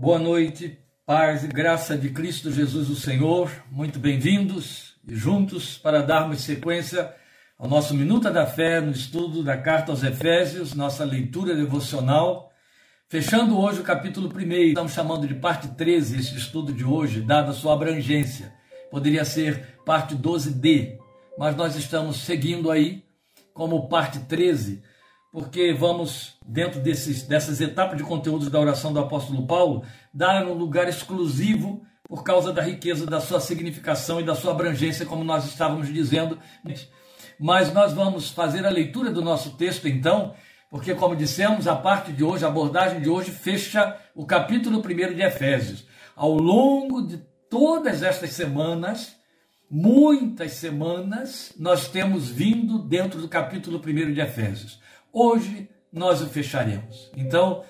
Boa noite, paz e graça de Cristo Jesus o Senhor. Muito bem-vindos e juntos para darmos sequência ao nosso Minuta da Fé no estudo da Carta aos Efésios, nossa leitura devocional. Fechando hoje o capítulo 1, estamos chamando de parte 13 este estudo de hoje, dada a sua abrangência. Poderia ser parte 12D, mas nós estamos seguindo aí como parte 13 porque vamos, dentro desses, dessas etapas de conteúdos da oração do apóstolo Paulo, dar um lugar exclusivo por causa da riqueza da sua significação e da sua abrangência, como nós estávamos dizendo. Mas nós vamos fazer a leitura do nosso texto então, porque, como dissemos, a parte de hoje, a abordagem de hoje, fecha o capítulo 1 de Efésios. Ao longo de todas estas semanas, muitas semanas, nós temos vindo dentro do capítulo 1 de Efésios. Hoje nós o fecharemos. Então,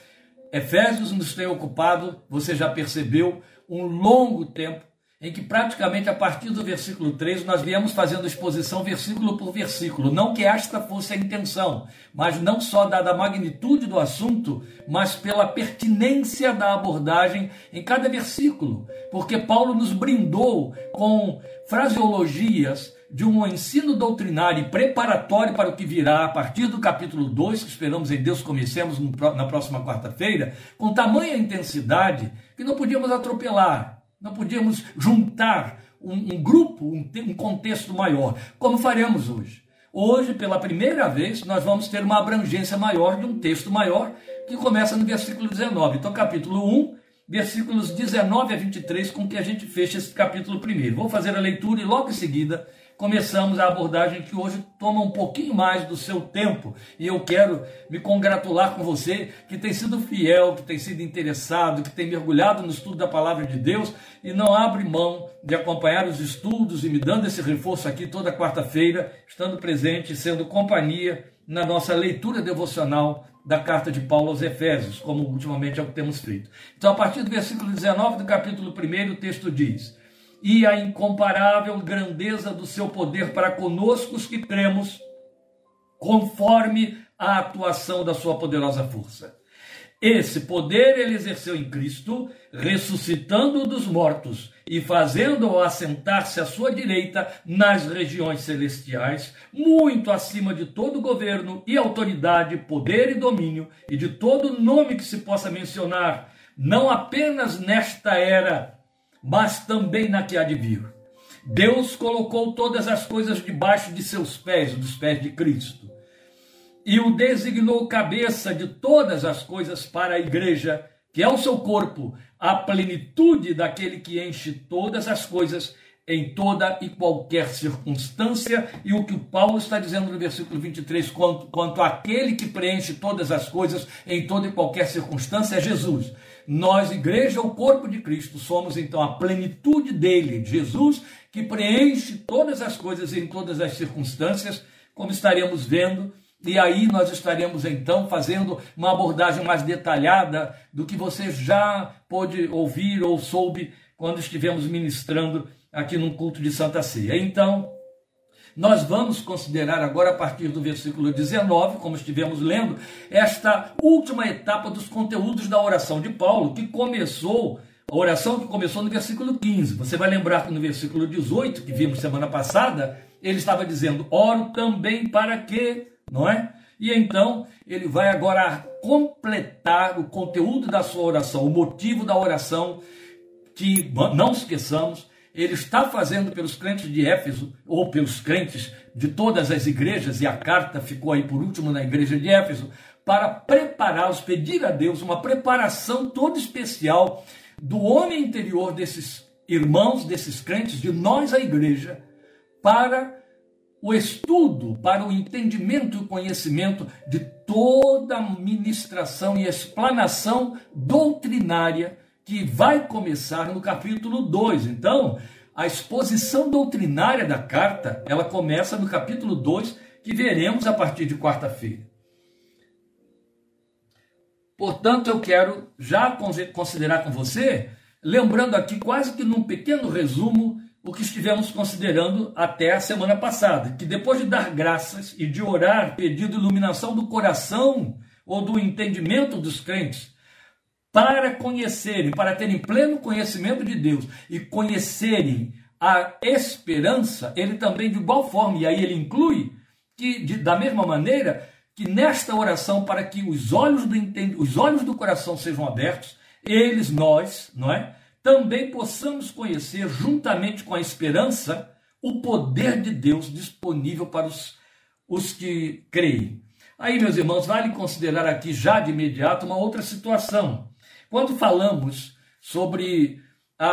Efésios nos tem ocupado, você já percebeu, um longo tempo em que praticamente a partir do versículo 3 nós viemos fazendo exposição versículo por versículo. Não que esta fosse a intenção, mas não só dada a magnitude do assunto, mas pela pertinência da abordagem em cada versículo. Porque Paulo nos brindou com fraseologias de um ensino doutrinário e preparatório para o que virá a partir do capítulo 2, que esperamos em Deus comecemos na próxima quarta-feira, com tamanha intensidade que não podíamos atropelar não podíamos juntar um, um grupo, um, um contexto maior, como faremos hoje. Hoje, pela primeira vez, nós vamos ter uma abrangência maior de um texto maior, que começa no versículo 19. Então, capítulo 1, versículos 19 a 23, com que a gente fecha esse capítulo primeiro. Vou fazer a leitura e logo em seguida começamos a abordagem que hoje toma um pouquinho mais do seu tempo. E eu quero me congratular com você que tem sido fiel, que tem sido interessado, que tem mergulhado no estudo da palavra de Deus e não abre mão de acompanhar os estudos e me dando esse reforço aqui toda quarta-feira, estando presente, sendo companhia na nossa leitura devocional da carta de Paulo aos Efésios, como ultimamente é o que temos feito. Então, a partir do versículo 19 do capítulo 1, o texto diz: e a incomparável grandeza do seu poder para conosco os que cremos, conforme a atuação da sua poderosa força. Esse poder ele exerceu em Cristo, ressuscitando-o dos mortos e fazendo-o assentar-se à sua direita nas regiões celestiais, muito acima de todo governo e autoridade, poder e domínio, e de todo nome que se possa mencionar, não apenas nesta era, mas também na que há de vir. Deus colocou todas as coisas debaixo de seus pés, dos pés de Cristo, e o designou cabeça de todas as coisas para a igreja, que é o seu corpo, a plenitude daquele que enche todas as coisas em toda e qualquer circunstância, e o que o Paulo está dizendo no versículo 23, quanto, quanto àquele que preenche todas as coisas em toda e qualquer circunstância, é Jesus. Nós, igreja, o corpo de Cristo, somos então a plenitude dele, Jesus, que preenche todas as coisas em todas as circunstâncias, como estaremos vendo. E aí nós estaremos então fazendo uma abordagem mais detalhada do que você já pôde ouvir ou soube quando estivemos ministrando aqui num culto de Santa Ceia. Então, nós vamos considerar agora, a partir do versículo 19, como estivemos lendo, esta última etapa dos conteúdos da oração de Paulo, que começou, a oração que começou no versículo 15. Você vai lembrar que no versículo 18, que vimos semana passada, ele estava dizendo: Oro também para que, não é? E então ele vai agora completar o conteúdo da sua oração, o motivo da oração, que não esqueçamos, ele está fazendo pelos crentes de Éfeso, ou pelos crentes de todas as igrejas, e a carta ficou aí por último na igreja de Éfeso, para prepará-los, pedir a Deus uma preparação toda especial do homem interior desses irmãos, desses crentes, de nós, a igreja, para o estudo, para o entendimento e o conhecimento de toda a ministração e explanação doutrinária que vai começar no capítulo 2. Então, a exposição doutrinária da carta, ela começa no capítulo 2, que veremos a partir de quarta-feira. Portanto, eu quero já considerar com você, lembrando aqui quase que num pequeno resumo o que estivemos considerando até a semana passada, que depois de dar graças e de orar pedindo iluminação do coração ou do entendimento dos crentes para conhecerem, para terem pleno conhecimento de Deus e conhecerem a esperança, ele também de igual forma, e aí ele inclui que de, da mesma maneira que nesta oração para que os olhos do os olhos do coração sejam abertos, eles nós, não é? Também possamos conhecer juntamente com a esperança o poder de Deus disponível para os, os que creem. Aí, meus irmãos, vale considerar aqui já de imediato uma outra situação. Quando falamos sobre a,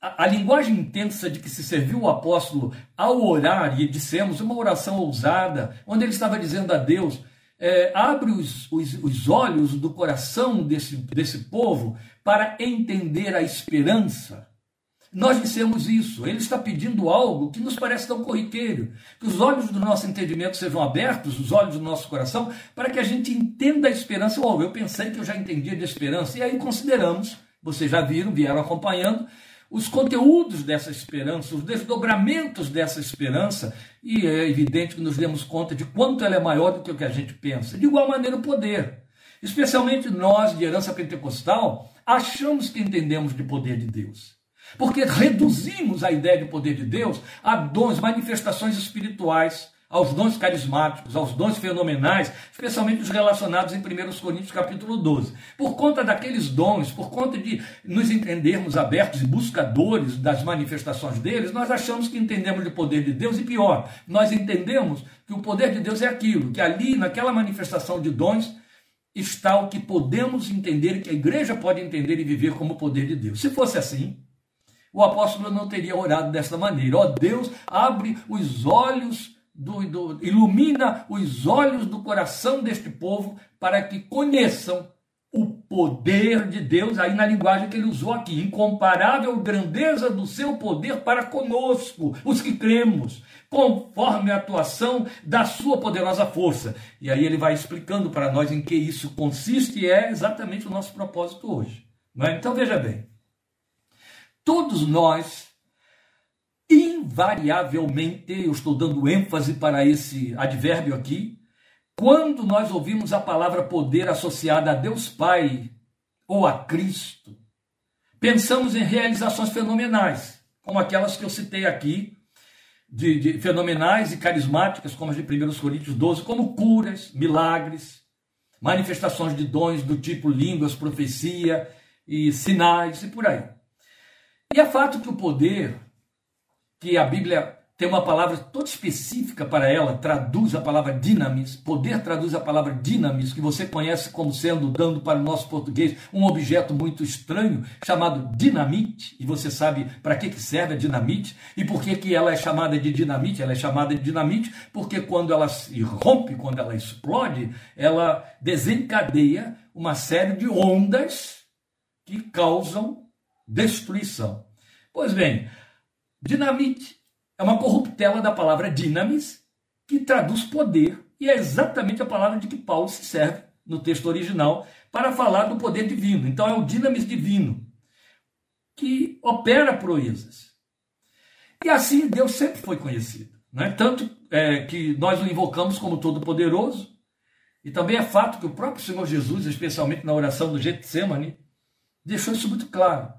a, a, linguagem intensa de que se serviu o apóstolo ao orar, e dissemos uma oração ousada, onde ele estava dizendo a Deus: é, abre os, os, os olhos do coração desse, desse povo para entender a esperança. Nós dissemos isso. Ele está pedindo algo que nos parece tão corriqueiro. Que os olhos do nosso entendimento sejam abertos, os olhos do nosso coração, para que a gente entenda a esperança. Oh, eu pensei que eu já entendia de esperança. E aí consideramos, vocês já viram, vieram acompanhando, os conteúdos dessa esperança, os desdobramentos dessa esperança, e é evidente que nos demos conta de quanto ela é maior do que o que a gente pensa. De igual maneira, o poder. Especialmente nós, de herança pentecostal, achamos que entendemos de poder de Deus. Porque reduzimos a ideia de poder de Deus a dons, manifestações espirituais, aos dons carismáticos, aos dons fenomenais, especialmente os relacionados em 1 Coríntios capítulo 12. Por conta daqueles dons, por conta de nos entendermos abertos e buscadores das manifestações deles, nós achamos que entendemos de poder de Deus e pior, nós entendemos que o poder de Deus é aquilo, que ali naquela manifestação de dons está o que podemos entender, que a igreja pode entender e viver como poder de Deus. Se fosse assim, o apóstolo não teria orado desta maneira. Ó oh, Deus, abre os olhos, do, do, ilumina os olhos do coração deste povo para que conheçam o poder de Deus, aí na linguagem que ele usou aqui, incomparável grandeza do seu poder para conosco, os que cremos, conforme a atuação da sua poderosa força. E aí ele vai explicando para nós em que isso consiste e é exatamente o nosso propósito hoje. É? Então veja bem, todos nós, invariavelmente, eu estou dando ênfase para esse advérbio aqui, quando nós ouvimos a palavra poder associada a Deus Pai ou a Cristo, pensamos em realizações fenomenais, como aquelas que eu citei aqui, de, de, fenomenais e carismáticas, como as de 1 Coríntios 12, como curas, milagres, manifestações de dons do tipo línguas, profecia e sinais e por aí. E é fato que o poder, que a Bíblia tem uma palavra toda específica para ela, traduz a palavra dinamis, poder traduz a palavra dinamis, que você conhece como sendo, dando para o nosso português, um objeto muito estranho, chamado dinamite, e você sabe para que, que serve a dinamite, e por que, que ela é chamada de dinamite? Ela é chamada de dinamite porque quando ela se rompe, quando ela explode, ela desencadeia uma série de ondas que causam destruição. Pois bem, dinamite é uma corruptela da palavra dinamis, que traduz poder, e é exatamente a palavra de que Paulo se serve no texto original para falar do poder divino. Então é o dinamis divino que opera proezas. E assim Deus sempre foi conhecido. Né? Tanto é, que nós o invocamos como Todo-Poderoso, e também é fato que o próprio Senhor Jesus, especialmente na oração do Getsemane, deixou isso muito claro.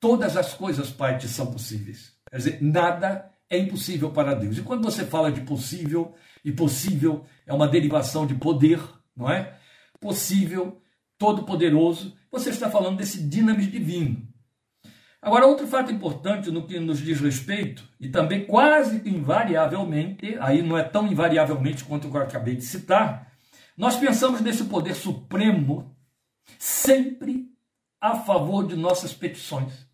Todas as coisas, Pai, te são possíveis. Quer dizer, nada é impossível para Deus. E quando você fala de possível, e possível é uma derivação de poder, não é? Possível, todo-poderoso, você está falando desse dinamis divino. Agora, outro fato importante no que nos diz respeito, e também quase invariavelmente, aí não é tão invariavelmente quanto eu acabei de citar, nós pensamos nesse poder supremo sempre a favor de nossas petições.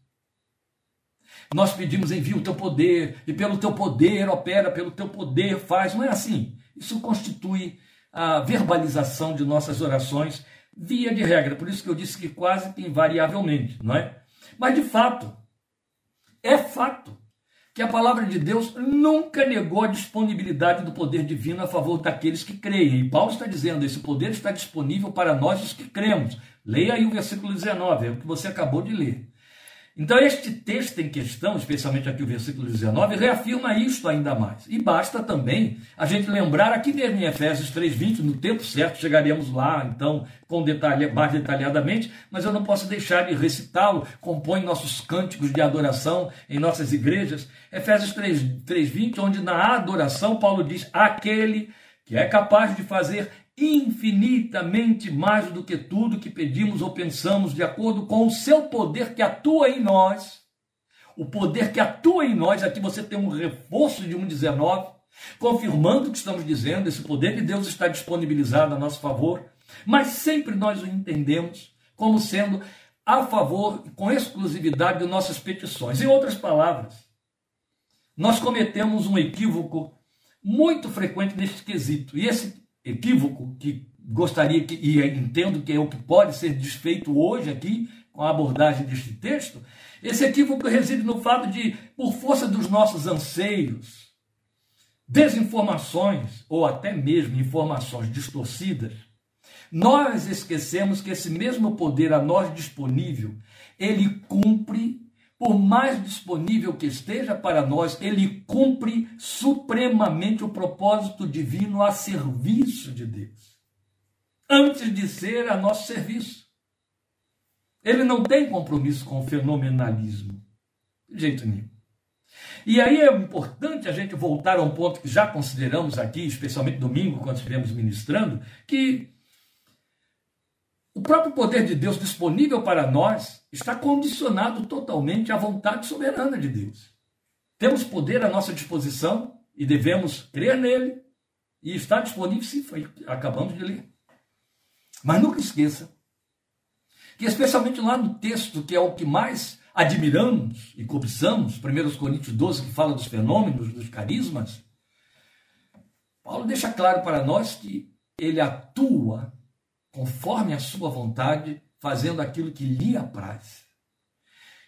Nós pedimos envia o teu poder, e pelo teu poder opera, pelo teu poder faz. Não é assim. Isso constitui a verbalização de nossas orações via de regra. Por isso que eu disse que quase que invariavelmente, não é? Mas de fato, é fato que a palavra de Deus nunca negou a disponibilidade do poder divino a favor daqueles que creem. E Paulo está dizendo: esse poder está disponível para nós os que cremos. Leia aí o versículo 19, é o que você acabou de ler. Então, este texto em questão, especialmente aqui o versículo 19, reafirma isto ainda mais. E basta também a gente lembrar aqui mesmo em Efésios 3,20, no tempo certo, chegaremos lá, então, com detalhe, mais detalhadamente, mas eu não posso deixar de recitá-lo, compõe nossos cânticos de adoração em nossas igrejas. Efésios 3,20, onde na adoração Paulo diz: aquele que é capaz de fazer infinitamente mais do que tudo que pedimos ou pensamos, de acordo com o seu poder que atua em nós. O poder que atua em nós, aqui você tem um reforço de 1,19, confirmando o que estamos dizendo, esse poder de Deus está disponibilizado a nosso favor, mas sempre nós o entendemos como sendo a favor, com exclusividade de nossas petições. Em outras palavras, nós cometemos um equívoco muito frequente neste quesito, e esse equívoco que gostaria que, e entendo que é o que pode ser desfeito hoje aqui com a abordagem deste texto, esse equívoco reside no fato de, por força dos nossos anseios, desinformações ou até mesmo informações distorcidas, nós esquecemos que esse mesmo poder a nós disponível, ele cumpre por mais disponível que esteja para nós, ele cumpre supremamente o propósito divino a serviço de Deus, antes de ser a nosso serviço. Ele não tem compromisso com o fenomenalismo, de jeito nenhum. E aí é importante a gente voltar a um ponto que já consideramos aqui, especialmente domingo, quando estivemos ministrando, que o próprio poder de Deus disponível para nós está condicionado totalmente à vontade soberana de Deus. Temos poder à nossa disposição e devemos crer nele, e está disponível, sim, foi, acabamos de ler. Mas nunca esqueça que, especialmente lá no texto, que é o que mais admiramos e cobiçamos, 1 Coríntios 12, que fala dos fenômenos, dos carismas, Paulo deixa claro para nós que ele atua conforme a sua vontade, fazendo aquilo que lhe apraz.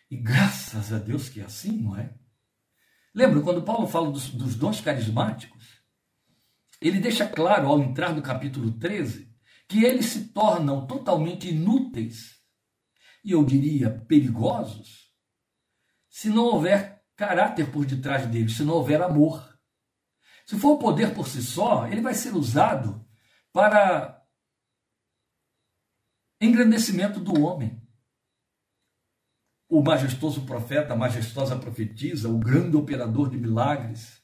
E graças a Deus que é assim, não é? Lembra quando Paulo fala dos, dos dons carismáticos? Ele deixa claro ao entrar no capítulo 13 que eles se tornam totalmente inúteis e eu diria perigosos se não houver caráter por detrás deles, se não houver amor. Se for o poder por si só, ele vai ser usado para engrandecimento do homem. O majestoso profeta, a majestosa profetisa, o grande operador de milagres.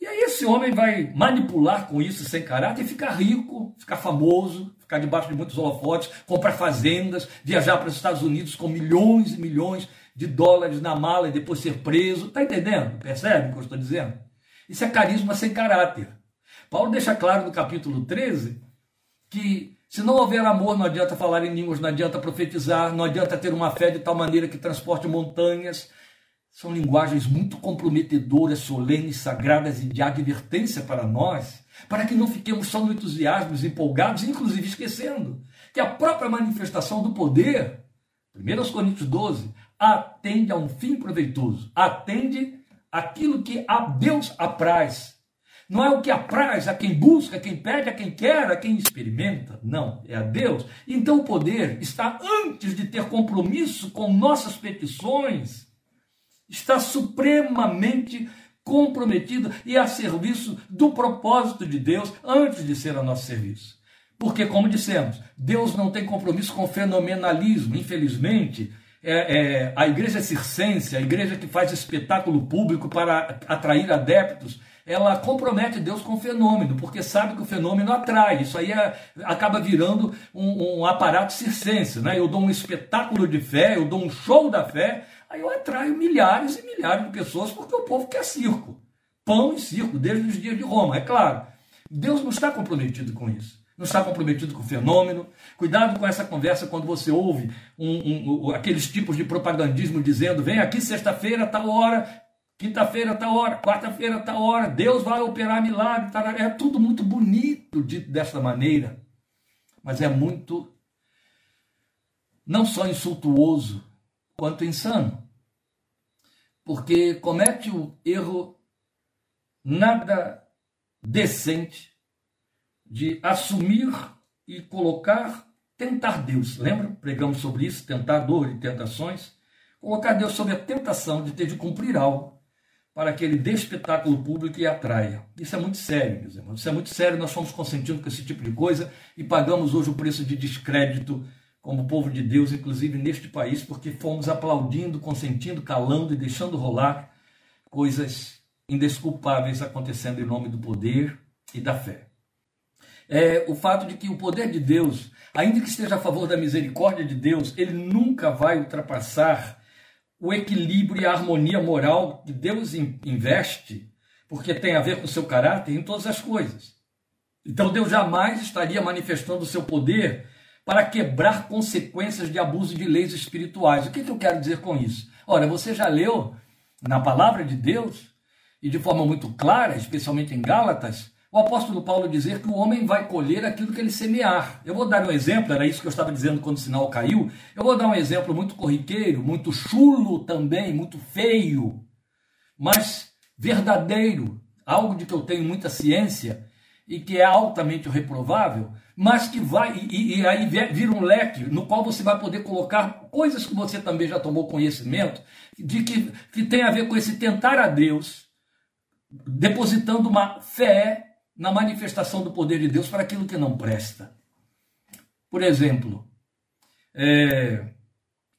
E aí esse homem vai manipular com isso sem caráter e ficar rico, ficar famoso, ficar debaixo de muitos holofotes, comprar fazendas, viajar para os Estados Unidos com milhões e milhões de dólares na mala e depois ser preso. Está entendendo? Percebe o que eu estou dizendo? Isso é carisma sem caráter. Paulo deixa claro no capítulo 13 que se não houver amor, não adianta falar em línguas, não adianta profetizar, não adianta ter uma fé de tal maneira que transporte montanhas. São linguagens muito comprometedoras, solenes, sagradas e de advertência para nós, para que não fiquemos só no entusiasmo, empolgados, inclusive esquecendo que a própria manifestação do poder, 1 Coríntios 12, atende a um fim proveitoso, atende aquilo que a Deus apraz não é o que apraz a quem busca, a quem pede, a quem quer, a quem experimenta. Não, é a Deus. Então o poder está antes de ter compromisso com nossas petições, está supremamente comprometido e a serviço do propósito de Deus antes de ser a nosso serviço. Porque, como dissemos, Deus não tem compromisso com fenomenalismo. Infelizmente, é, é, a igreja circense, a igreja que faz espetáculo público para atrair adeptos, ela compromete Deus com o fenômeno, porque sabe que o fenômeno atrai. Isso aí é, acaba virando um, um, aparato circense. Né? Eu dou um espetáculo de fé, eu dou um show da fé, aí eu atraio milhares e milhares de pessoas, porque o povo quer circo. Pão e circo, desde os dias de Roma, é claro. Deus não está comprometido com isso. Não está comprometido com o fenômeno. Cuidado com essa conversa quando você ouve um, um, aqueles tipos de propagandismo dizendo: vem aqui sexta-feira, tal hora, Quinta-feira tá hora, quarta-feira tá hora, Deus vai operar milagre, tá, é tudo muito bonito dito desta maneira, mas é muito não só insultuoso, quanto insano. Porque comete o erro nada decente de assumir e colocar, tentar Deus. Lembra? Pregamos sobre isso, tentador e tentações colocar Deus sob a tentação de ter de cumprir algo para que ele dê espetáculo público e atraia. Isso é muito sério, meus irmãos. Isso é muito sério. Nós estamos consentindo com esse tipo de coisa e pagamos hoje o preço de descrédito como povo de Deus, inclusive neste país, porque fomos aplaudindo, consentindo, calando e deixando rolar coisas indesculpáveis acontecendo em nome do poder e da fé. É o fato de que o poder de Deus, ainda que esteja a favor da misericórdia de Deus, ele nunca vai ultrapassar o equilíbrio e a harmonia moral que Deus investe, porque tem a ver com o seu caráter em todas as coisas. Então Deus jamais estaria manifestando o seu poder para quebrar consequências de abuso de leis espirituais. O que, que eu quero dizer com isso? Ora, você já leu na palavra de Deus, e de forma muito clara, especialmente em Gálatas, o apóstolo Paulo dizer que o homem vai colher aquilo que ele semear. Eu vou dar um exemplo, era isso que eu estava dizendo quando o sinal caiu. Eu vou dar um exemplo muito corriqueiro, muito chulo também, muito feio, mas verdadeiro, algo de que eu tenho muita ciência e que é altamente reprovável, mas que vai, e, e aí vira um leque no qual você vai poder colocar coisas que você também já tomou conhecimento, de que, que tem a ver com esse tentar a Deus, depositando uma fé na manifestação do poder de Deus para aquilo que não presta. Por exemplo, é,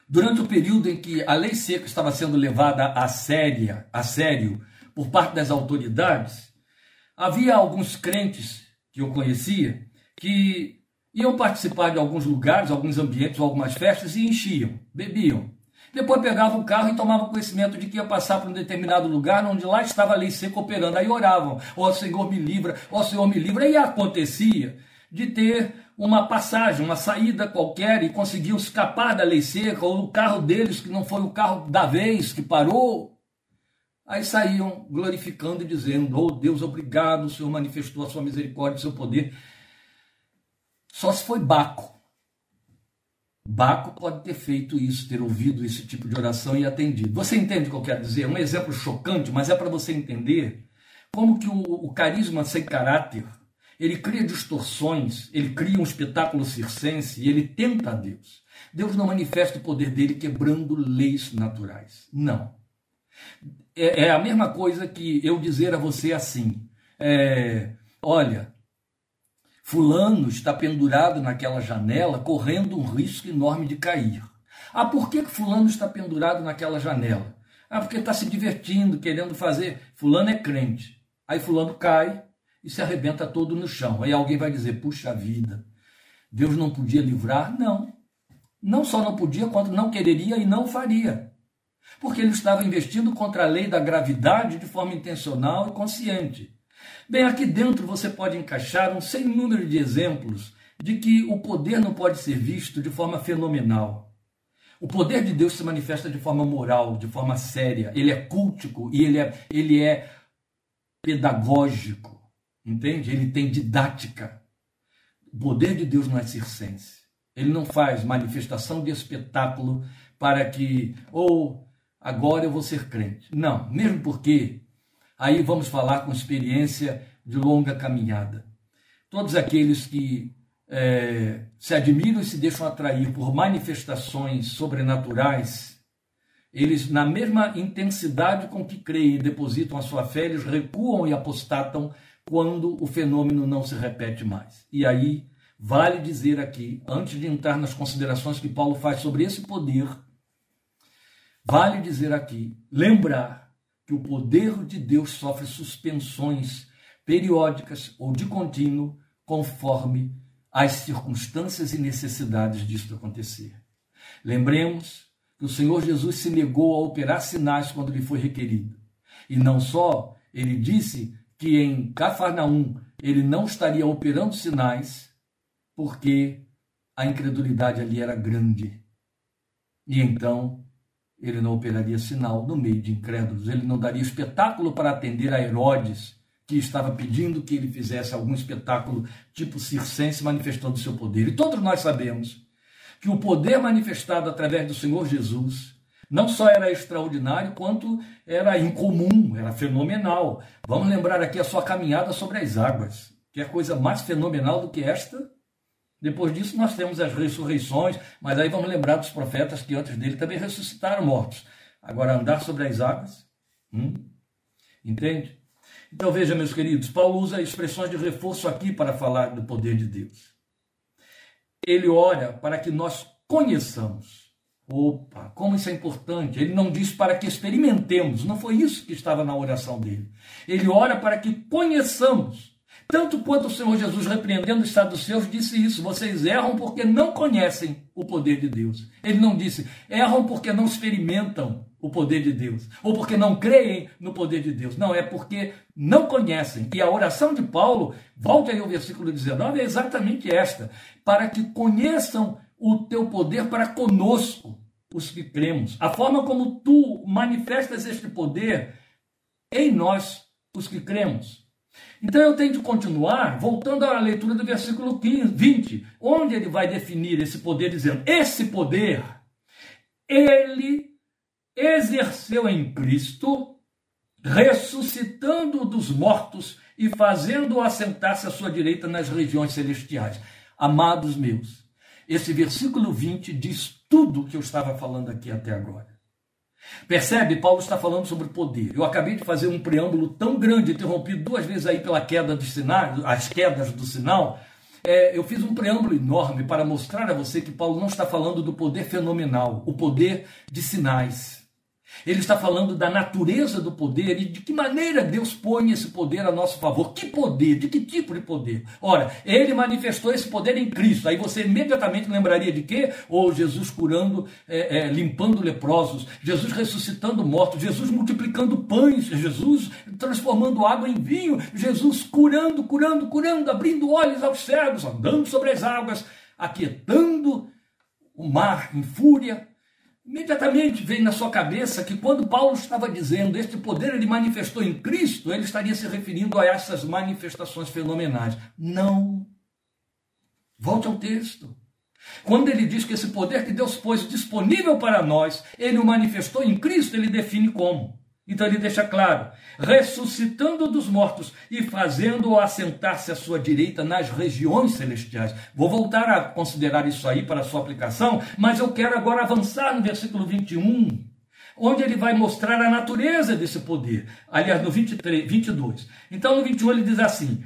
durante o período em que a lei seca estava sendo levada a, séria, a sério por parte das autoridades, havia alguns crentes que eu conhecia que iam participar de alguns lugares, alguns ambientes, algumas festas e enchiam, bebiam. Depois pegavam o carro e tomavam conhecimento de que ia passar por um determinado lugar onde lá estava a lei seca operando. Aí oravam, ó oh, Senhor me livra, ó oh, Senhor me livra. E acontecia de ter uma passagem, uma saída qualquer e conseguiam escapar da lei seca, ou o carro deles, que não foi o carro da vez que parou. Aí saíam glorificando e dizendo: Oh Deus, obrigado, o Senhor manifestou a sua misericórdia, o seu poder. Só se foi Baco. Baco pode ter feito isso, ter ouvido esse tipo de oração e atendido. Você entende o que eu quero dizer? É um exemplo chocante, mas é para você entender como que o, o, carisma sem caráter, ele cria distorções, ele cria um espetáculo circense e ele tenta a Deus. Deus não manifesta o poder dele quebrando leis naturais. Não. É, é a mesma coisa que eu dizer a você assim: é, olha, Fulano está pendurado naquela janela, correndo um risco enorme de cair. Ah, por que Fulano está pendurado naquela janela? Ah, porque está se divertindo, querendo fazer. Fulano é crente. Aí Fulano cai e se arrebenta todo no chão. Aí alguém vai dizer: puxa vida, Deus não podia livrar? Não. Não só não podia, quanto não quereria e não faria. Porque ele estava investindo contra a lei da gravidade de forma intencional e consciente. Bem, aqui dentro você pode encaixar um sem número de exemplos de que o poder não pode ser visto de forma fenomenal. O poder de Deus se manifesta de forma moral, de forma séria. Ele é cultico e ele é, ele é pedagógico. Entende? Ele tem didática. O poder de Deus não é circense. Ele não faz manifestação de espetáculo para que, ou oh, agora eu vou ser crente. Não, mesmo porque Aí vamos falar com experiência de longa caminhada. Todos aqueles que é, se admiram e se deixam atrair por manifestações sobrenaturais, eles, na mesma intensidade com que creem e depositam a sua fé, eles recuam e apostatam quando o fenômeno não se repete mais. E aí, vale dizer aqui, antes de entrar nas considerações que Paulo faz sobre esse poder, vale dizer aqui, lembrar que o poder de Deus sofre suspensões periódicas ou de contínuo, conforme as circunstâncias e necessidades disto acontecer. Lembremos que o Senhor Jesus se negou a operar sinais quando lhe foi requerido. E não só, ele disse que em Cafarnaum ele não estaria operando sinais porque a incredulidade ali era grande. E então ele não operaria sinal no meio de incrédulos, ele não daria espetáculo para atender a Herodes, que estava pedindo que ele fizesse algum espetáculo tipo circense manifestando seu poder. E todos nós sabemos que o poder manifestado através do Senhor Jesus não só era extraordinário, quanto era incomum, era fenomenal. Vamos lembrar aqui a sua caminhada sobre as águas. Que é coisa mais fenomenal do que esta? Depois disso, nós temos as ressurreições, mas aí vamos lembrar dos profetas que antes dele também ressuscitaram mortos. Agora, andar sobre as águas, hum? entende? Então veja, meus queridos, Paulo usa expressões de reforço aqui para falar do poder de Deus. Ele ora para que nós conheçamos. Opa, como isso é importante. Ele não diz para que experimentemos, não foi isso que estava na oração dele. Ele ora para que conheçamos tanto quanto o Senhor Jesus, repreendendo o estado dos seus, disse isso: vocês erram porque não conhecem o poder de Deus. Ele não disse, erram porque não experimentam o poder de Deus, ou porque não creem no poder de Deus. Não, é porque não conhecem. E a oração de Paulo, volte aí ao versículo 19, é exatamente esta: para que conheçam o teu poder para conosco, os que cremos. A forma como tu manifestas este poder em nós, os que cremos. Então eu tenho de continuar voltando à leitura do versículo 15, 20, onde ele vai definir esse poder, dizendo: Esse poder ele exerceu em Cristo, ressuscitando dos mortos e fazendo-o assentar-se à sua direita nas regiões celestiais. Amados meus, esse versículo 20 diz tudo o que eu estava falando aqui até agora. Percebe? Paulo está falando sobre poder. Eu acabei de fazer um preâmbulo tão grande, interrompido duas vezes aí pela queda do sinal, as quedas do sinal. É, eu fiz um preâmbulo enorme para mostrar a você que Paulo não está falando do poder fenomenal, o poder de sinais. Ele está falando da natureza do poder e de que maneira Deus põe esse poder a nosso favor. Que poder? De que tipo de poder? Ora, ele manifestou esse poder em Cristo. Aí você imediatamente lembraria de quê? Ou Jesus curando, é, é, limpando leprosos, Jesus ressuscitando mortos, Jesus multiplicando pães, Jesus transformando água em vinho, Jesus curando, curando, curando, abrindo olhos aos cegos, andando sobre as águas, aquietando o mar em fúria, Imediatamente vem na sua cabeça que quando Paulo estava dizendo este poder ele manifestou em Cristo, ele estaria se referindo a essas manifestações fenomenais. Não. Volte ao texto. Quando ele diz que esse poder que Deus pôs disponível para nós, ele o manifestou em Cristo, ele define como. Então ele deixa claro: ressuscitando dos mortos e fazendo-o assentar-se à sua direita nas regiões celestiais. Vou voltar a considerar isso aí para sua aplicação, mas eu quero agora avançar no versículo 21, onde ele vai mostrar a natureza desse poder. Aliás, no 23, 22. Então no 21 ele diz assim: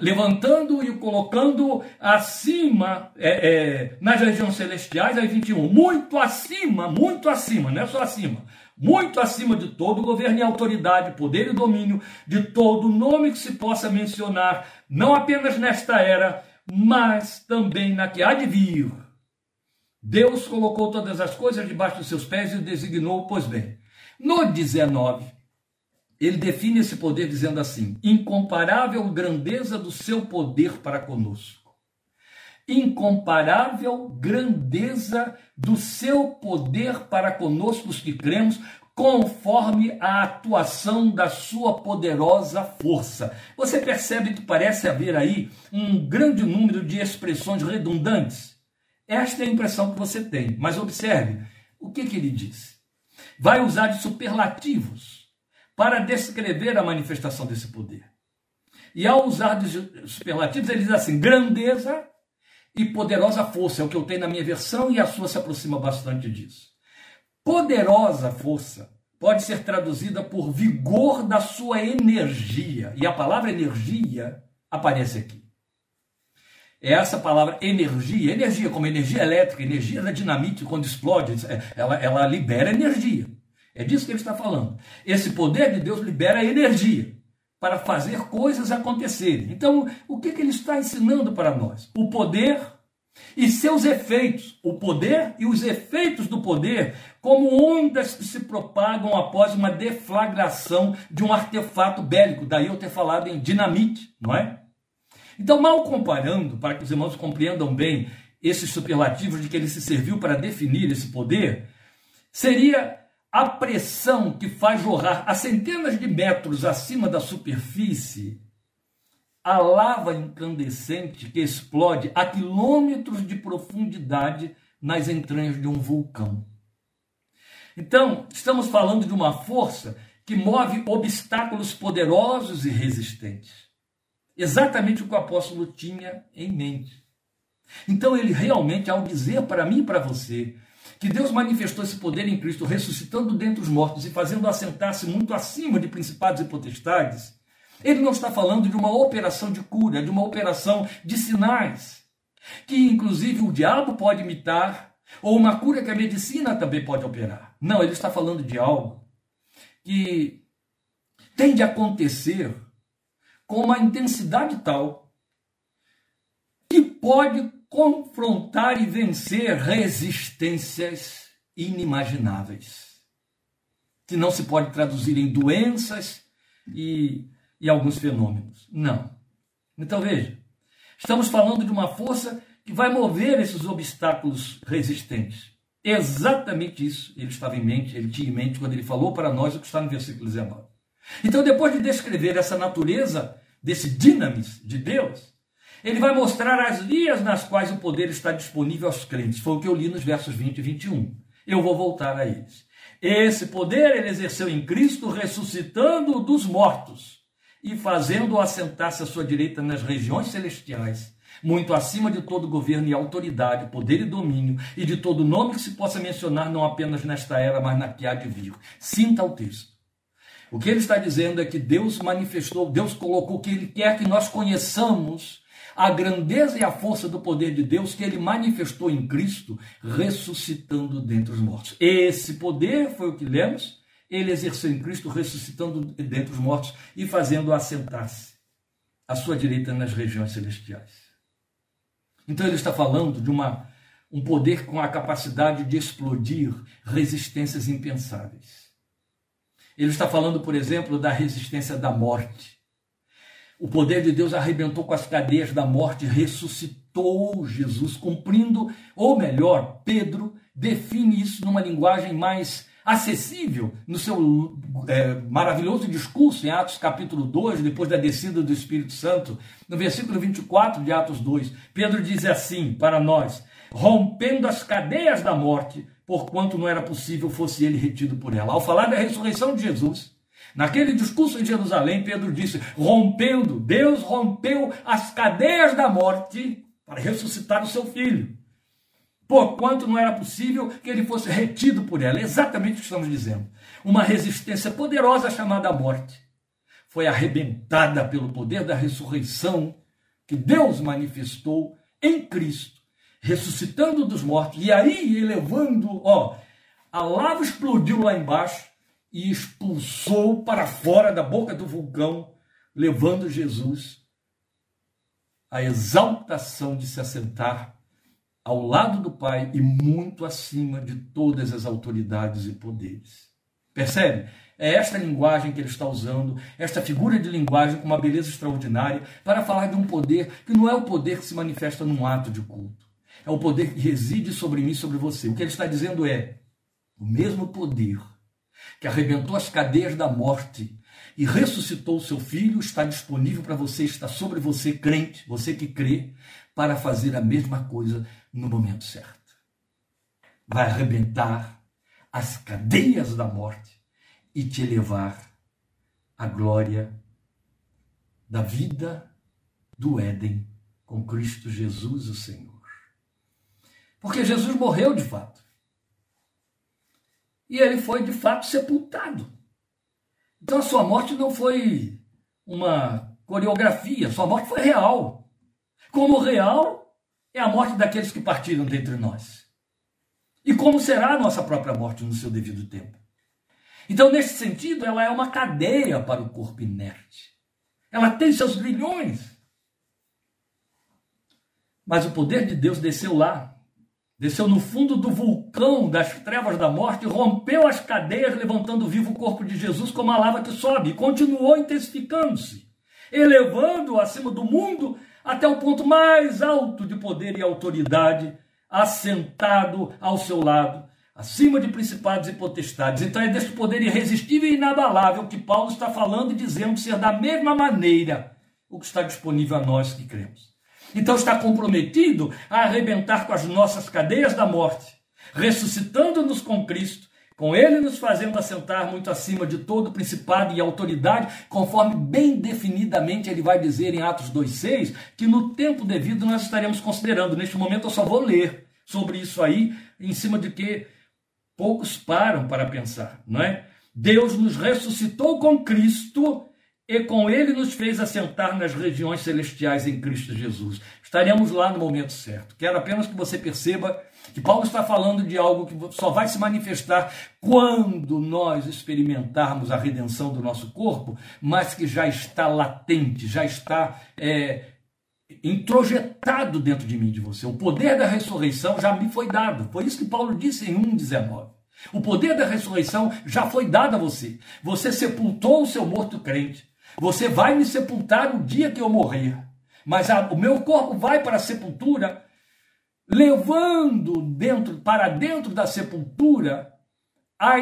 levantando e colocando acima, é, é, nas regiões celestiais, aí 21, muito acima, muito acima, não é só acima, muito acima de todo governo e autoridade, poder e domínio, de todo nome que se possa mencionar, não apenas nesta era, mas também na que há de vir. Deus colocou todas as coisas debaixo dos seus pés e designou, pois bem. No 19, ele define esse poder dizendo assim: incomparável grandeza do seu poder para conosco incomparável grandeza do seu poder para conosco os que cremos, conforme a atuação da sua poderosa força. Você percebe que parece haver aí um grande número de expressões redundantes? Esta é a impressão que você tem. Mas observe o que, que ele diz. Vai usar de superlativos para descrever a manifestação desse poder. E ao usar de superlativos, ele diz assim: grandeza, e poderosa força, é o que eu tenho na minha versão e a sua se aproxima bastante disso. Poderosa força pode ser traduzida por vigor da sua energia, e a palavra energia aparece aqui. É essa palavra energia, energia como energia elétrica, energia da dinamite, quando explode, é, ela, ela libera energia. É disso que ele está falando. Esse poder de Deus libera energia para fazer coisas acontecerem. Então, o que, que ele está ensinando para nós? O poder e seus efeitos. O poder e os efeitos do poder, como ondas que se propagam após uma deflagração de um artefato bélico. Daí eu ter falado em dinamite, não é? Então, mal comparando, para que os irmãos compreendam bem esses superlativos de que ele se serviu para definir esse poder, seria a pressão que faz jorrar a centenas de metros acima da superfície a lava incandescente que explode a quilômetros de profundidade nas entranhas de um vulcão. Então, estamos falando de uma força que move obstáculos poderosos e resistentes. Exatamente o que o apóstolo tinha em mente. Então ele realmente, ao dizer para mim e para você que Deus manifestou esse poder em Cristo, ressuscitando dentre os mortos e fazendo assentar-se muito acima de principados e potestades, ele não está falando de uma operação de cura, de uma operação de sinais, que inclusive o diabo pode imitar, ou uma cura que a medicina também pode operar. Não, ele está falando de algo que tem de acontecer com uma intensidade tal que pode confrontar e vencer resistências inimagináveis, que não se pode traduzir em doenças e, e alguns fenômenos. Não. Então veja, estamos falando de uma força que vai mover esses obstáculos resistentes. Exatamente isso ele estava em mente, ele tinha em mente quando ele falou para nós o que está no versículo 19. Então, depois de descrever essa natureza desse dinamis de Deus, ele vai mostrar as vias nas quais o poder está disponível aos crentes. Foi o que eu li nos versos 20 e 21. Eu vou voltar a eles. Esse poder ele exerceu em Cristo, ressuscitando-o dos mortos e fazendo-o assentar-se à sua direita nas regiões celestiais, muito acima de todo governo e autoridade, poder e domínio, e de todo nome que se possa mencionar, não apenas nesta era, mas na que há de vir. Sinta o texto. O que ele está dizendo é que Deus manifestou, Deus colocou o que ele quer que nós conheçamos a grandeza e a força do poder de Deus que ele manifestou em Cristo, ressuscitando dentre os mortos. Esse poder foi o que lemos, ele exerceu em Cristo, ressuscitando dentre os mortos e fazendo assentar-se à sua direita nas regiões celestiais. Então ele está falando de uma, um poder com a capacidade de explodir resistências impensáveis. Ele está falando, por exemplo, da resistência da morte. O poder de Deus arrebentou com as cadeias da morte, ressuscitou Jesus, cumprindo, ou melhor, Pedro define isso numa linguagem mais acessível no seu é, maravilhoso discurso em Atos capítulo 2, depois da descida do Espírito Santo, no versículo 24 de Atos 2, Pedro diz assim para nós: rompendo as cadeias da morte, porquanto não era possível fosse ele retido por ela. Ao falar da ressurreição de Jesus, Naquele discurso em Jerusalém, Pedro disse: rompendo, Deus rompeu as cadeias da morte para ressuscitar o seu filho. Porquanto não era possível que ele fosse retido por ela. exatamente o que estamos dizendo. Uma resistência poderosa chamada morte foi arrebentada pelo poder da ressurreição que Deus manifestou em Cristo, ressuscitando dos mortos, e aí elevando, ó, a lava explodiu lá embaixo, e expulsou para fora da boca do vulcão, levando Jesus à exaltação de se assentar ao lado do Pai e muito acima de todas as autoridades e poderes. Percebe? É esta linguagem que ele está usando, esta figura de linguagem com uma beleza extraordinária, para falar de um poder que não é o poder que se manifesta num ato de culto. É o poder que reside sobre mim sobre você. O que ele está dizendo é: o mesmo poder que arrebentou as cadeias da morte e ressuscitou o seu filho, está disponível para você, está sobre você, crente, você que crê, para fazer a mesma coisa no momento certo. Vai arrebentar as cadeias da morte e te levar à glória da vida do Éden com Cristo Jesus, o Senhor. Porque Jesus morreu de fato e ele foi de fato sepultado. Então a sua morte não foi uma coreografia, sua morte foi real. Como real é a morte daqueles que partiram dentre nós. E como será a nossa própria morte no seu devido tempo. Então, nesse sentido, ela é uma cadeia para o corpo inerte. Ela tem seus grilhões. Mas o poder de Deus desceu lá desceu no fundo do vulcão das trevas da morte, rompeu as cadeias, levantando vivo o corpo de Jesus como a lava que sobe, e continuou intensificando-se, elevando-o acima do mundo até o ponto mais alto de poder e autoridade, assentado ao seu lado, acima de principados e potestades. Então é desse poder irresistível e inabalável que Paulo está falando e dizendo ser da mesma maneira o que está disponível a nós que cremos. Então está comprometido a arrebentar com as nossas cadeias da morte, ressuscitando-nos com Cristo, com ele nos fazendo assentar muito acima de todo principado e autoridade, conforme bem definidamente ele vai dizer em Atos 2,6, que no tempo devido nós estaremos considerando. Neste momento eu só vou ler sobre isso aí, em cima de que poucos param para pensar, não é? Deus nos ressuscitou com Cristo e com ele nos fez assentar nas regiões celestiais em Cristo Jesus. Estaremos lá no momento certo. Quero apenas que você perceba que Paulo está falando de algo que só vai se manifestar quando nós experimentarmos a redenção do nosso corpo, mas que já está latente, já está é, introjetado dentro de mim de você. O poder da ressurreição já me foi dado. Foi isso que Paulo disse em 1,19. O poder da ressurreição já foi dado a você. Você sepultou o seu morto crente. Você vai me sepultar o dia que eu morrer. Mas a, o meu corpo vai para a sepultura, levando dentro para dentro da sepultura a,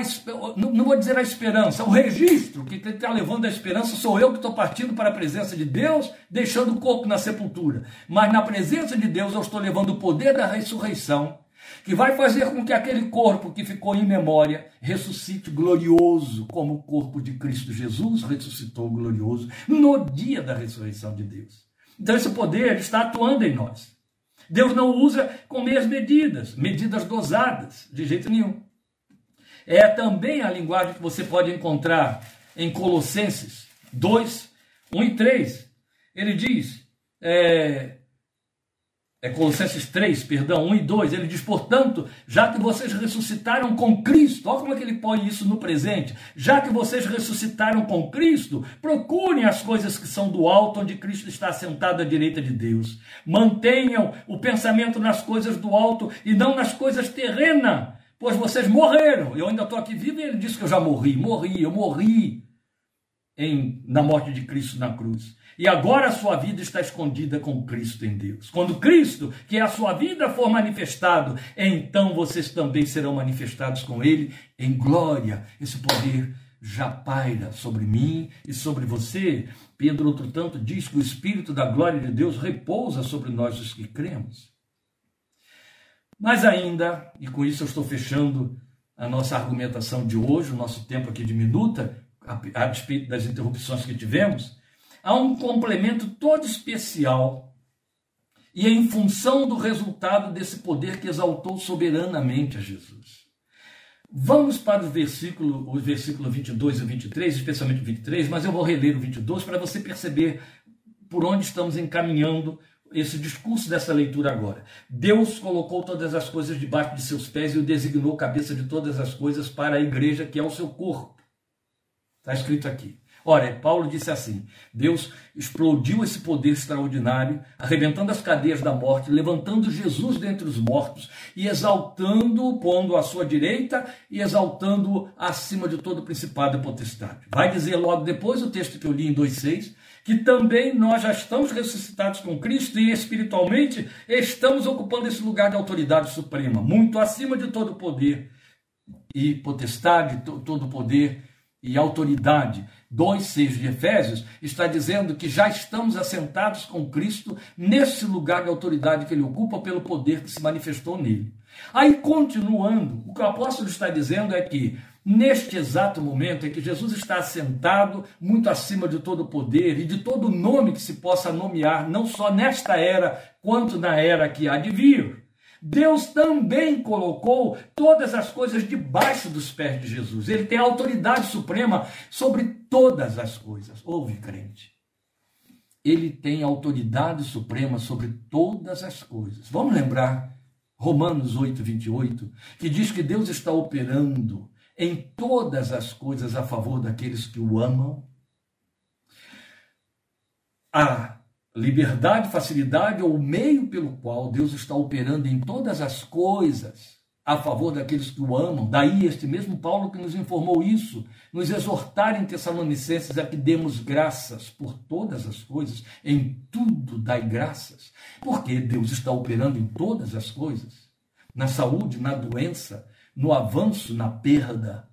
não vou dizer a esperança, o registro que está levando a esperança sou eu que estou partindo para a presença de Deus, deixando o corpo na sepultura. Mas na presença de Deus eu estou levando o poder da ressurreição que vai fazer com que aquele corpo que ficou em memória ressuscite glorioso, como o corpo de Cristo Jesus ressuscitou glorioso no dia da ressurreição de Deus. Então esse poder está atuando em nós. Deus não usa com meias medidas, medidas dosadas, de jeito nenhum. É também a linguagem que você pode encontrar em Colossenses 2, 1 e 3. Ele diz: é, é Colossenses 3, perdão, 1 e 2, ele diz, portanto, já que vocês ressuscitaram com Cristo, olha como é que ele põe isso no presente, já que vocês ressuscitaram com Cristo, procurem as coisas que são do alto, onde Cristo está sentado à direita de Deus. Mantenham o pensamento nas coisas do alto e não nas coisas terrenas, pois vocês morreram. Eu ainda estou aqui vivo e ele disse que eu já morri, morri, eu morri em, na morte de Cristo na cruz. E agora a sua vida está escondida com Cristo em Deus. Quando Cristo, que é a sua vida, for manifestado, então vocês também serão manifestados com Ele em glória. Esse poder já paira sobre mim e sobre você. Pedro, outro tanto, diz que o Espírito da glória de Deus repousa sobre nós os que cremos. Mas ainda, e com isso eu estou fechando a nossa argumentação de hoje, o nosso tempo aqui de minuta, a despeito das interrupções que tivemos, há um complemento todo especial e em função do resultado desse poder que exaltou soberanamente a Jesus. Vamos para o versículo, o versículo 22 e 23, especialmente o 23, mas eu vou reler o 22 para você perceber por onde estamos encaminhando esse discurso dessa leitura agora. Deus colocou todas as coisas debaixo de seus pés e o designou cabeça de todas as coisas para a igreja, que é o seu corpo. Está escrito aqui. Ora, Paulo disse assim: Deus explodiu esse poder extraordinário, arrebentando as cadeias da morte, levantando Jesus dentre os mortos e exaltando-o, pondo à sua direita e exaltando-o acima de todo principado e potestade. Vai dizer logo depois o texto que eu li em 2,6 que também nós já estamos ressuscitados com Cristo e espiritualmente estamos ocupando esse lugar de autoridade suprema, muito acima de todo poder e potestade, todo poder e autoridade. 2,6 de Efésios está dizendo que já estamos assentados com Cristo nesse lugar de autoridade que ele ocupa pelo poder que se manifestou nele. Aí, continuando, o que o apóstolo está dizendo é que neste exato momento em que Jesus está assentado muito acima de todo poder e de todo nome que se possa nomear, não só nesta era, quanto na era que há de vir. Deus também colocou todas as coisas debaixo dos pés de Jesus. Ele tem autoridade suprema sobre todas as coisas. Ouve, crente. Ele tem autoridade suprema sobre todas as coisas. Vamos lembrar Romanos 8, 28, que diz que Deus está operando em todas as coisas a favor daqueles que o amam. A liberdade, facilidade ou meio pelo qual Deus está operando em todas as coisas a favor daqueles que o amam. Daí este mesmo Paulo que nos informou isso, nos exortar em Tessalonicenses a que demos graças por todas as coisas, em tudo dai graças, porque Deus está operando em todas as coisas, na saúde, na doença, no avanço, na perda.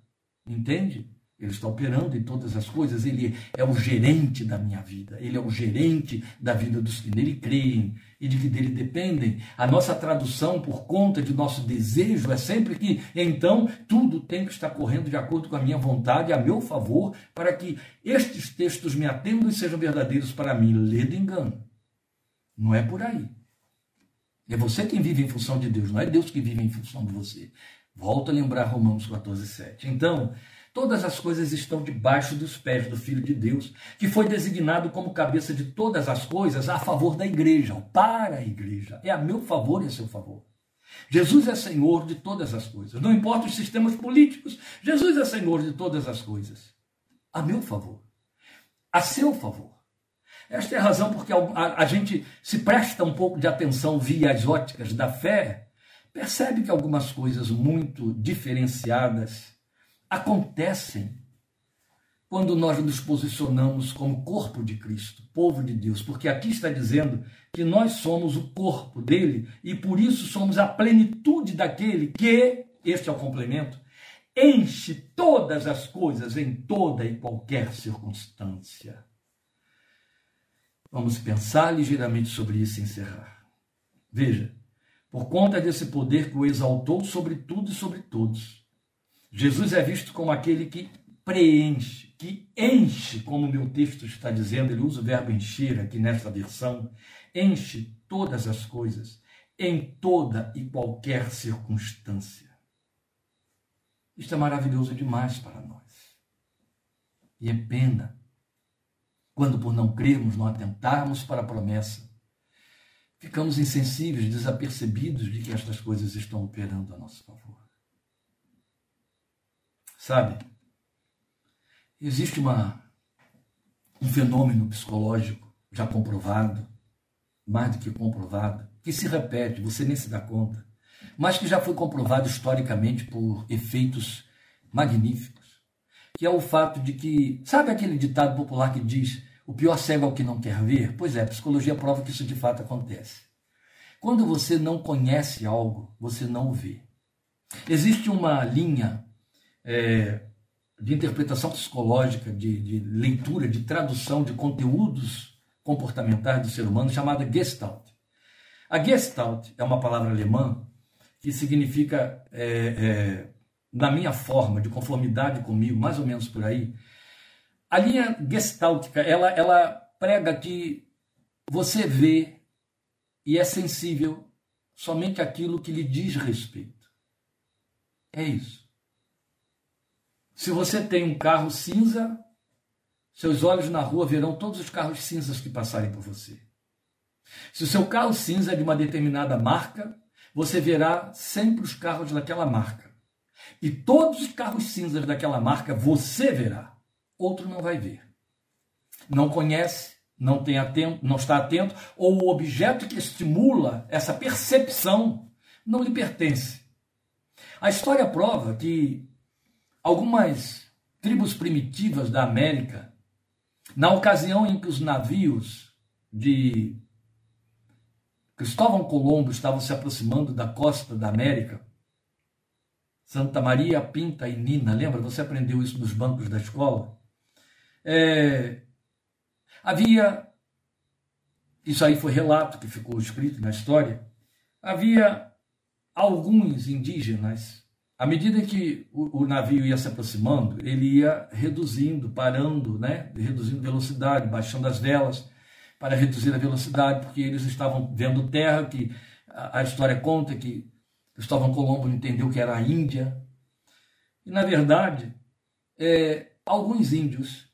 Entende? Ele está operando em todas as coisas, ele é o gerente da minha vida, ele é o gerente da vida dos que nele creem, e de que dele dependem. A nossa tradução, por conta de nosso desejo, é sempre que, então, tudo tem que estar correndo de acordo com a minha vontade, a meu favor, para que estes textos me atendam e sejam verdadeiros para mim. Lê do engano. Não é por aí. É você quem vive em função de Deus, não é Deus que vive em função de você. Volto a lembrar Romanos 14, 7. Então, todas as coisas estão debaixo dos pés do Filho de Deus, que foi designado como cabeça de todas as coisas a favor da igreja, para a igreja. É a meu favor e a seu favor. Jesus é Senhor de todas as coisas. Não importa os sistemas políticos, Jesus é Senhor de todas as coisas. A meu favor. A seu favor. Esta é a razão porque a, gente se presta um pouco de atenção via as óticas da fé, percebe que algumas coisas muito diferenciadas acontecem quando nós nos posicionamos como corpo de Cristo, povo de Deus, porque aqui está dizendo que nós somos o corpo dele e por isso somos a plenitude daquele que, este é o complemento, enche todas as coisas em toda e qualquer circunstância. Vamos pensar ligeiramente sobre isso e encerrar. Veja, por conta desse poder que o exaltou sobre tudo e sobre todos, Jesus é visto como aquele que preenche, que enche, como o meu texto está dizendo, ele usa o verbo encher aqui nesta versão, enche todas as coisas, em toda e qualquer circunstância. Isto é maravilhoso demais para nós. E é pena quando por não crermos, não atentarmos para a promessa, ficamos insensíveis, desapercebidos de que estas coisas estão operando a nosso favor. Sabe, existe uma, um fenômeno psicológico já comprovado, mais do que comprovado, que se repete, você nem se dá conta, mas que já foi comprovado historicamente por efeitos magníficos, que é o fato de que, sabe aquele ditado popular que diz o pior cego é o que não quer ver? Pois é, a psicologia prova que isso de fato acontece. Quando você não conhece algo, você não o vê. Existe uma linha é, de interpretação psicológica, de, de, leitura, de tradução de conteúdos comportamentais do ser humano chamada Gestalt. A Gestalt é uma palavra alemã que significa, é, é, na minha forma, de conformidade comigo, mais ou menos por aí, a linha gestáltica, ela, ela prega que você vê e é sensível somente aquilo que lhe diz respeito. É isso. Se você tem um carro cinza, seus olhos na rua verão todos os carros cinzas que passarem por você. Se o seu carro cinza é de uma determinada marca, você verá sempre os carros daquela marca. E todos os carros cinzas daquela marca você verá outro não vai ver. Não conhece, não tem atento, não está atento, ou o objeto que estimula essa percepção não lhe pertence. A história prova que algumas tribos primitivas da América, na ocasião em que os navios de Cristóvão Colombo estavam se aproximando da costa da América, Santa Maria, Pinta e Nina, lembra? Você aprendeu isso nos bancos da escola? É, havia, isso aí foi relato que ficou escrito na história, havia alguns indígenas, à medida que o, navio ia se aproximando, ele ia reduzindo, parando, né, reduzindo velocidade, baixando as velas para reduzir a velocidade, porque eles estavam vendo terra, que a, a história conta que Cristóvão Colombo entendeu que era a Índia. E, na verdade, é, alguns índios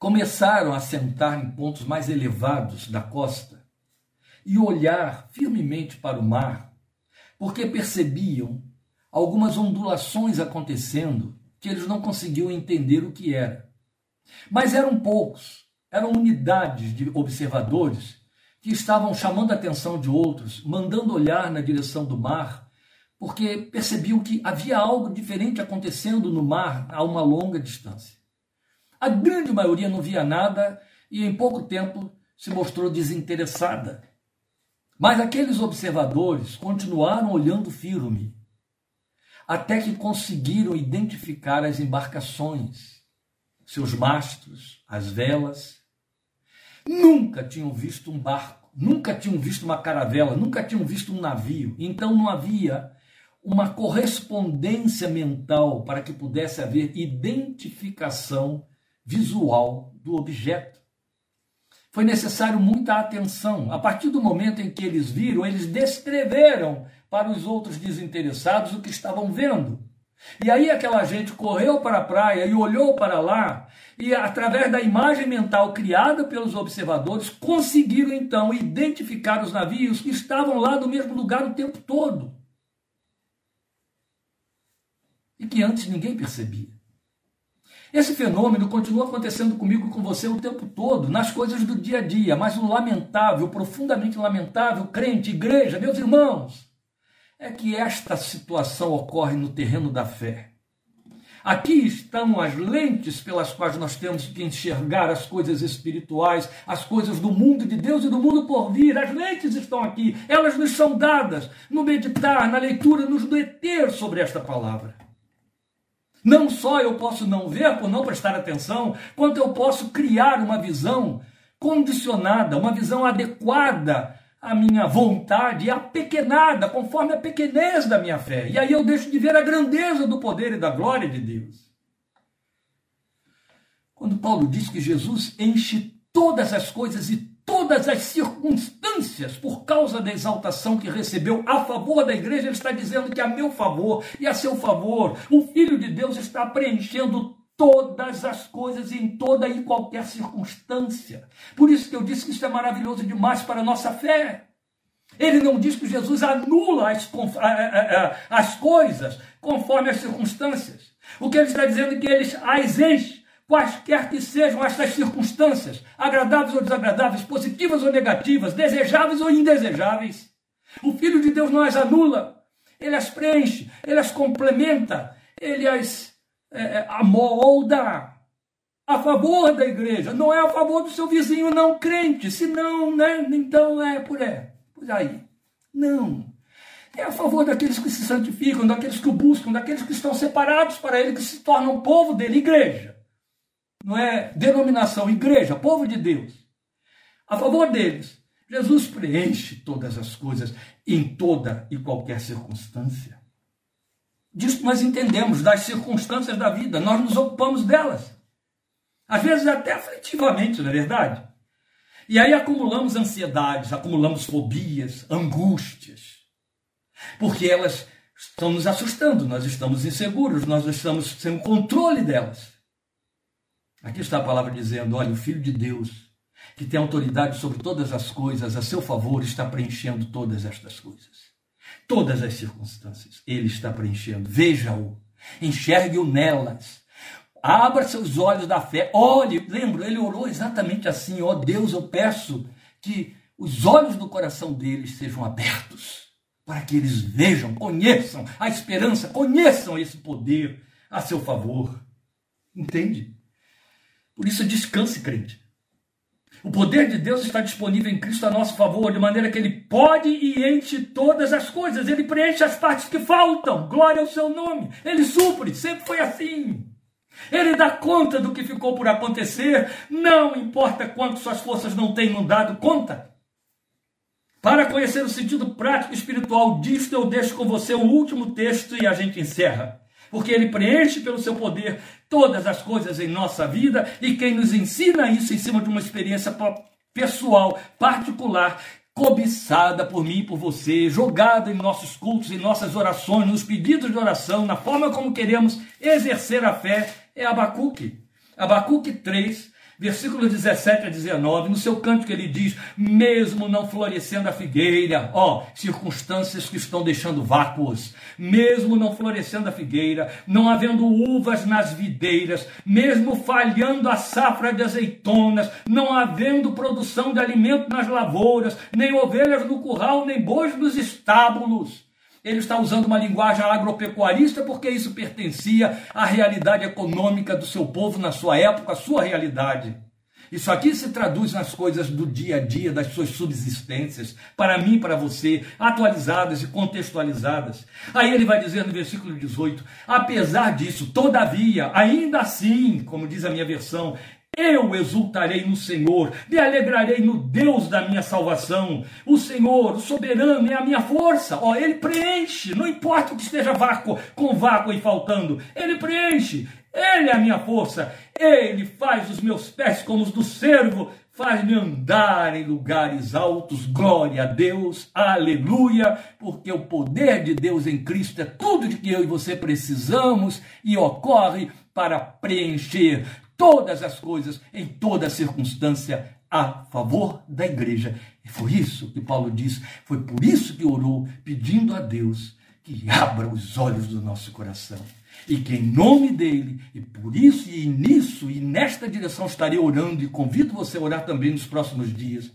começaram a sentar em pontos mais elevados da costa e olhar firmemente para o mar, porque percebiam algumas ondulações acontecendo que eles não conseguiam entender o que era. Mas eram poucos, eram unidades de observadores que estavam chamando a atenção de outros, mandando olhar na direção do mar, porque percebiam que havia algo diferente acontecendo no mar a uma longa distância. A grande maioria não via nada e em pouco tempo se mostrou desinteressada. Mas aqueles observadores continuaram olhando firme, até que conseguiram identificar as embarcações, seus mastros, as velas. Nunca tinham visto um barco nunca tinham visto uma caravela, nunca tinham visto um navio, então não havia uma correspondência mental para que pudesse haver identificação visual do objeto. Foi necessário muita atenção. A partir do momento em que eles viram, eles descreveram para os outros desinteressados o que estavam vendo. E aí aquela gente correu para a praia e olhou para lá, e através da imagem mental criada pelos observadores, conseguiram então identificar os navios que estavam lá no mesmo lugar o tempo todo. E que antes ninguém percebia. Esse fenômeno continua acontecendo comigo e com você o tempo todo, nas coisas do dia a dia, mas o lamentável, profundamente lamentável, crente, igreja, meus irmãos, é que esta situação ocorre no terreno da fé. Aqui estão as lentes pelas quais nós temos que enxergar as coisas espirituais, as coisas do mundo de Deus e do mundo por vir. As lentes estão aqui, elas nos são dadas no meditar, na leitura, nos deter sobre esta palavra. Não só eu posso não ver por não prestar atenção, quanto eu posso criar uma visão condicionada, uma visão adequada à minha vontade e apequenada, conforme a pequenez da minha fé. E aí eu deixo de ver a grandeza do poder e da glória de Deus. Quando Paulo diz que Jesus enche todas as coisas e todas as circunstâncias por causa da exaltação que recebeu a favor da igreja, ele está dizendo que a meu favor e a seu favor, o Filho de Deus está preenchendo todas as coisas em toda e qualquer circunstância. Por isso que eu disse que isso é maravilhoso demais para a nossa fé. Ele não diz que Jesus anula as, as coisas conforme as circunstâncias. O que ele está dizendo é que ele as enche quaisquer que sejam estas circunstâncias, agradáveis ou desagradáveis, positivas ou negativas, desejáveis ou indesejáveis. O Filho de Deus não as anula, ele as preenche, ele as complementa, ele as é, é amolda a favor da igreja, não é a favor do seu vizinho não crente, senão, né, então é por aí, por aí. Não. É a favor daqueles que se santificam, daqueles que o buscam, daqueles que estão separados para ele, que se tornam povo dele, igreja não é denominação, igreja, povo de Deus, a favor deles. Jesus preenche todas as coisas em toda e qualquer circunstância. Disso nós entendemos, das circunstâncias da vida, nós nos ocupamos delas. Às vezes até afetivamente, não é verdade? E aí acumulamos ansiedades, acumulamos fobias, angústias, porque elas estão nos assustando, nós estamos inseguros, nós estamos sem controle delas. Aqui está a palavra dizendo: olha, o Filho de Deus, que tem autoridade sobre todas as coisas, a seu favor, está preenchendo todas estas coisas. Todas as circunstâncias, ele está preenchendo. Veja-o, enxergue-o nelas. Abra seus olhos da fé. Olhe, lembra, ele orou exatamente assim: ó oh, Deus, eu peço que os olhos do coração deles sejam abertos, para que eles vejam, conheçam a esperança, conheçam esse poder a seu favor. Entende? Por isso, descanse, crente. O poder de Deus está disponível em Cristo a nosso favor, de maneira que Ele pode e enche todas as coisas. Ele preenche as partes que faltam. Glória ao seu nome. Ele supre. Sempre foi assim. Ele dá conta do que ficou por acontecer. Não importa quanto suas forças não tenham dado conta. Para conhecer o sentido prático e espiritual disto, eu deixo com você o último texto e a gente encerra porque ele preenche pelo seu poder todas as coisas em nossa vida e quem nos ensina isso em cima de uma experiência pessoal, particular, cobiçada por mim e por você, jogada em nossos cultos, em nossas orações, nos pedidos de oração, na forma como queremos exercer a fé, é Abacuque. Abacuque 3, versículos 17 a 19, no seu canto que ele diz: mesmo não florescendo a figueira, ó, circunstâncias que estão deixando vácuos, mesmo não florescendo a figueira, não havendo uvas nas videiras, mesmo falhando a safra de azeitonas, não havendo produção de alimento nas lavouras, nem ovelhas no curral, nem bois nos estábulos. Ele está usando uma linguagem agropecuarista porque isso pertencia à realidade econômica do seu povo na sua época, a sua realidade. Isso aqui se traduz nas coisas do dia a dia, das suas subsistências, para mim, para você, atualizadas e contextualizadas. Aí ele vai dizer no versículo 18: apesar disso, todavia, ainda assim, como diz a minha versão, Eu exultarei no Senhor, me alegrarei no Deus da minha salvação. O Senhor, o soberano, é a minha força. Ó, ele preenche, não importa o que esteja vácuo, com vácuo e faltando, ele preenche. Ele é a minha força. Ele faz os meus pés como os do servo, faz-me andar em lugares altos. Glória a Deus, aleluia, porque o poder de Deus em Cristo é tudo de que eu e você precisamos e ocorre para preencher todas as coisas, em toda circunstância, a favor da igreja. E foi isso que Paulo diz, foi por isso que orou, pedindo a Deus que abra os olhos do nosso coração. E que em nome dele, e por isso e nisso e nesta direção estarei orando e convido você a orar também nos próximos dias.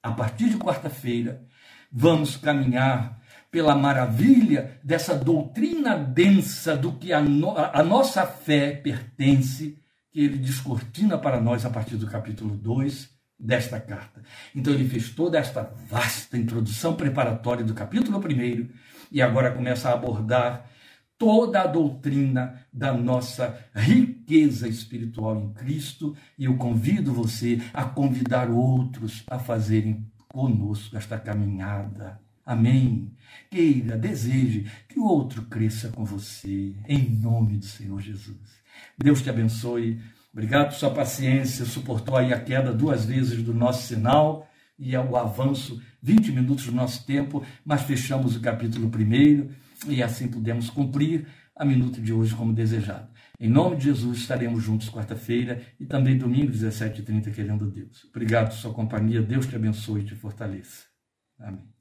A partir de quarta-feira, vamos caminhar pela maravilha dessa doutrina densa do que a, no, a nossa fé pertence que ele descortina para nós a partir do capítulo 2 desta carta. Então ele fez toda esta vasta introdução preparatória do capítulo 1 e agora começa a abordar toda a doutrina da nossa riqueza espiritual em Cristo e eu convido você a convidar outros a fazerem conosco esta caminhada. Amém. Queira, deseje que o outro cresça com você, em nome do Senhor Jesus. Deus te abençoe. Obrigado por sua paciência. Suportou aí a queda duas vezes do nosso sinal e o avanço 20 minutos do nosso tempo, mas fechamos o capítulo primeiro e assim pudemos cumprir a minuta de hoje como desejado. Em nome de Jesus, estaremos juntos quarta-feira e também domingo, 17h30, querendo Deus. Obrigado por sua companhia. Deus te abençoe e te fortaleça. Amém.